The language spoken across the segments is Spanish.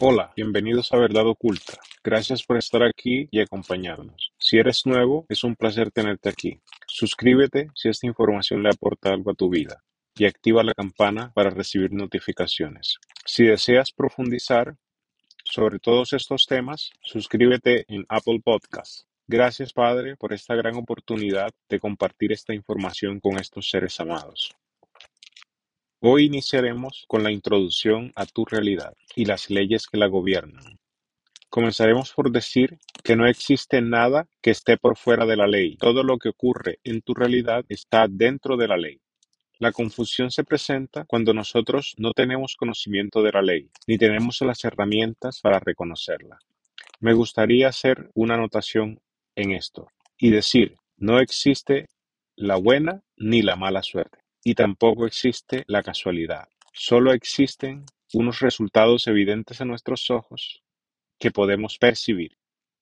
Hola, bienvenidos a Verdad Oculta. Gracias por estar aquí y acompañarnos. Si eres nuevo, es un placer tenerte aquí. Suscríbete si esta información le aporta algo a tu vida y activa la campana para recibir notificaciones. Si deseas profundizar sobre todos estos temas, suscríbete en Apple Podcasts. Gracias, Padre, por esta gran oportunidad de compartir esta información con estos seres amados. Hoy iniciaremos con la introducción a tu realidad y las leyes que la gobiernan. Comenzaremos por decir que no existe nada que esté por fuera de la ley. Todo lo que ocurre en tu realidad está dentro de la ley. La confusión se presenta cuando nosotros no tenemos conocimiento de la ley, ni tenemos las herramientas para reconocerla. Me gustaría hacer una anotación en esto y decir, no existe la buena ni la mala suerte y tampoco existe la casualidad. Solo existen unos resultados evidentes a nuestros ojos que podemos percibir.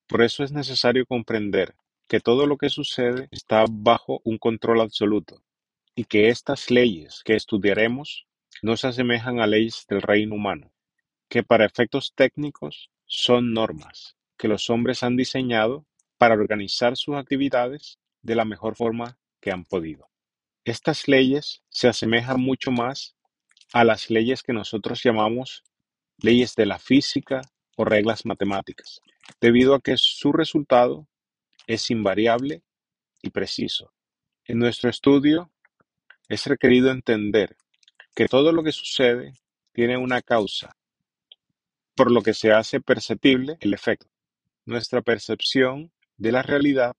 Por eso es necesario comprender que todo lo que sucede está bajo un control absoluto y que estas leyes que estudiaremos no se asemejan a leyes del reino humano, que para efectos técnicos son normas que los hombres han diseñado para organizar sus actividades de la mejor forma que han podido. Estas leyes se asemejan mucho más a las leyes que nosotros llamamos leyes de la física o reglas matemáticas, debido a que su resultado es invariable y preciso. En nuestro estudio es requerido entender que todo lo que sucede tiene una causa, por lo que se hace perceptible el efecto. Nuestra percepción de la realidad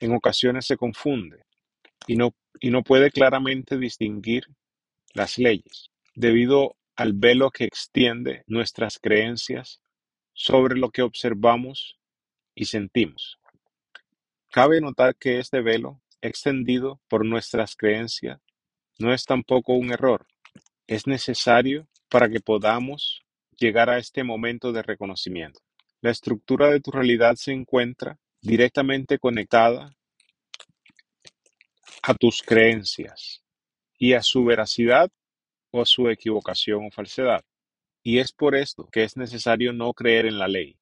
en ocasiones se confunde y no, y no puede claramente distinguir las leyes, debido al velo que extiende nuestras creencias sobre lo que observamos y sentimos. Cabe notar que este velo, extendido por nuestras creencias, no es tampoco un error. Es necesario para que podamos llegar a este momento de reconocimiento. La estructura de tu realidad se encuentra directamente conectada a tus creencias y a su veracidad o a su equivocación o falsedad. Y es por esto que es necesario no creer en la ley,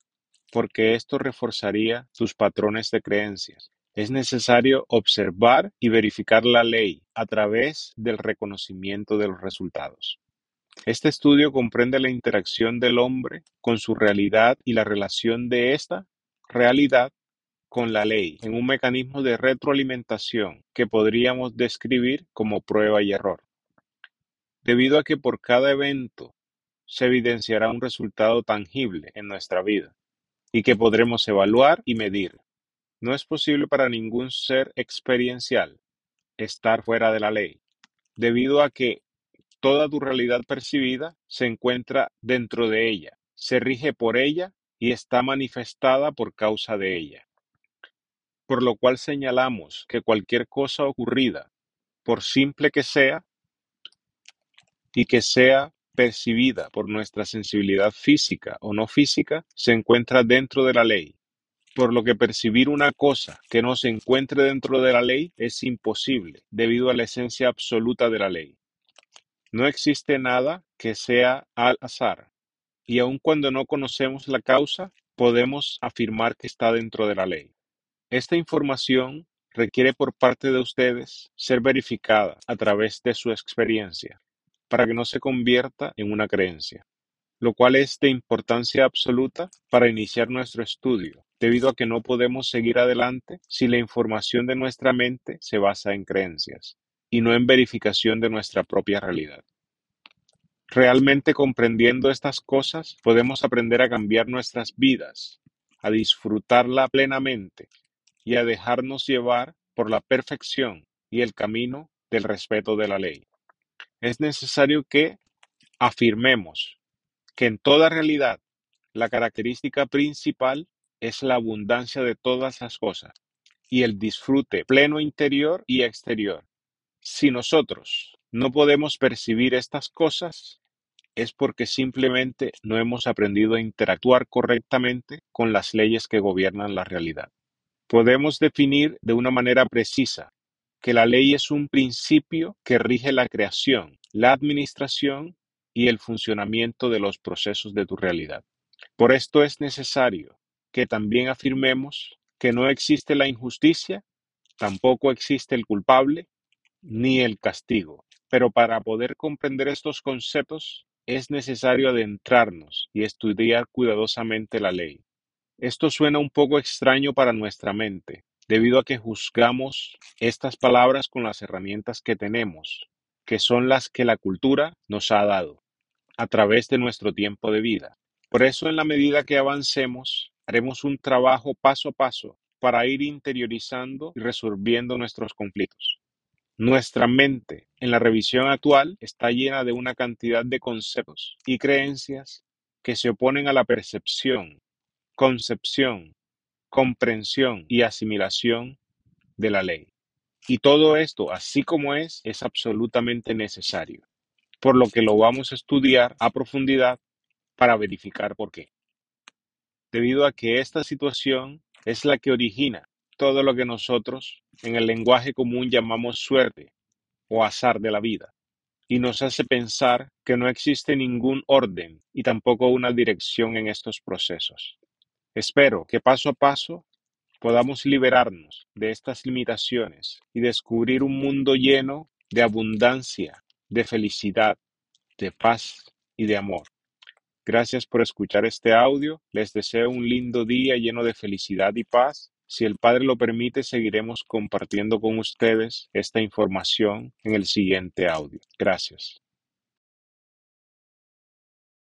porque esto reforzaría tus patrones de creencias. Es necesario observar y verificar la ley a través del reconocimiento de los resultados. Este estudio comprende la interacción del hombre con su realidad y la relación de esta realidad con la ley en un mecanismo de retroalimentación que podríamos describir como prueba y error, debido a que por cada evento se evidenciará un resultado tangible en nuestra vida y que podremos evaluar y medir. No es posible para ningún ser experiencial estar fuera de la ley, debido a que toda tu realidad percibida se encuentra dentro de ella, se rige por ella y está manifestada por causa de ella. Por lo cual señalamos que cualquier cosa ocurrida, por simple que sea, y que sea percibida por nuestra sensibilidad física o no física, se encuentra dentro de la ley. Por lo que percibir una cosa que no se encuentre dentro de la ley es imposible, debido a la esencia absoluta de la ley. No existe nada que sea al azar, y aun cuando no conocemos la causa, podemos afirmar que está dentro de la ley. Esta información requiere por parte de ustedes ser verificada a través de su experiencia para que no se convierta en una creencia, lo cual es de importancia absoluta para iniciar nuestro estudio, debido a que no podemos seguir adelante si la información de nuestra mente se basa en creencias y no en verificación de nuestra propia realidad. Realmente comprendiendo estas cosas, podemos aprender a cambiar nuestras vidas, a disfrutarla plenamente y a dejarnos llevar por la perfección y el camino del respeto de la ley. Es necesario que afirmemos que en toda realidad la característica principal es la abundancia de todas las cosas y el disfrute pleno interior y exterior. Si nosotros no podemos percibir estas cosas, es porque simplemente no hemos aprendido a interactuar correctamente con las leyes que gobiernan la realidad. Podemos definir de una manera precisa que la ley es un principio que rige la creación, la administración y el funcionamiento de los procesos de tu realidad. Por esto es necesario que también afirmemos que no existe la injusticia, tampoco existe el culpable, ni el castigo. Pero para poder comprender estos conceptos es necesario adentrarnos y estudiar cuidadosamente la ley. Esto suena un poco extraño para nuestra mente, debido a que juzgamos estas palabras con las herramientas que tenemos, que son las que la cultura nos ha dado a través de nuestro tiempo de vida. Por eso, en la medida que avancemos, haremos un trabajo paso a paso para ir interiorizando y resolviendo nuestros conflictos. Nuestra mente, en la revisión actual, está llena de una cantidad de conceptos y creencias que se oponen a la percepción, concepción, comprensión y asimilación de la ley. Y todo esto, así como es, es absolutamente necesario, por lo que lo vamos a estudiar a profundidad para verificar por qué. Debido a que esta situación es la que origina todo lo que nosotros en el lenguaje común llamamos suerte o azar de la vida, y nos hace pensar que no existe ningún orden y tampoco una dirección en estos procesos. Espero que paso a paso podamos liberarnos de estas limitaciones y descubrir un mundo lleno de abundancia, de felicidad, de paz y de amor. Gracias por escuchar este audio. Les deseo un lindo día lleno de felicidad y paz. Si el Padre lo permite, seguiremos compartiendo con ustedes esta información en el siguiente audio. Gracias.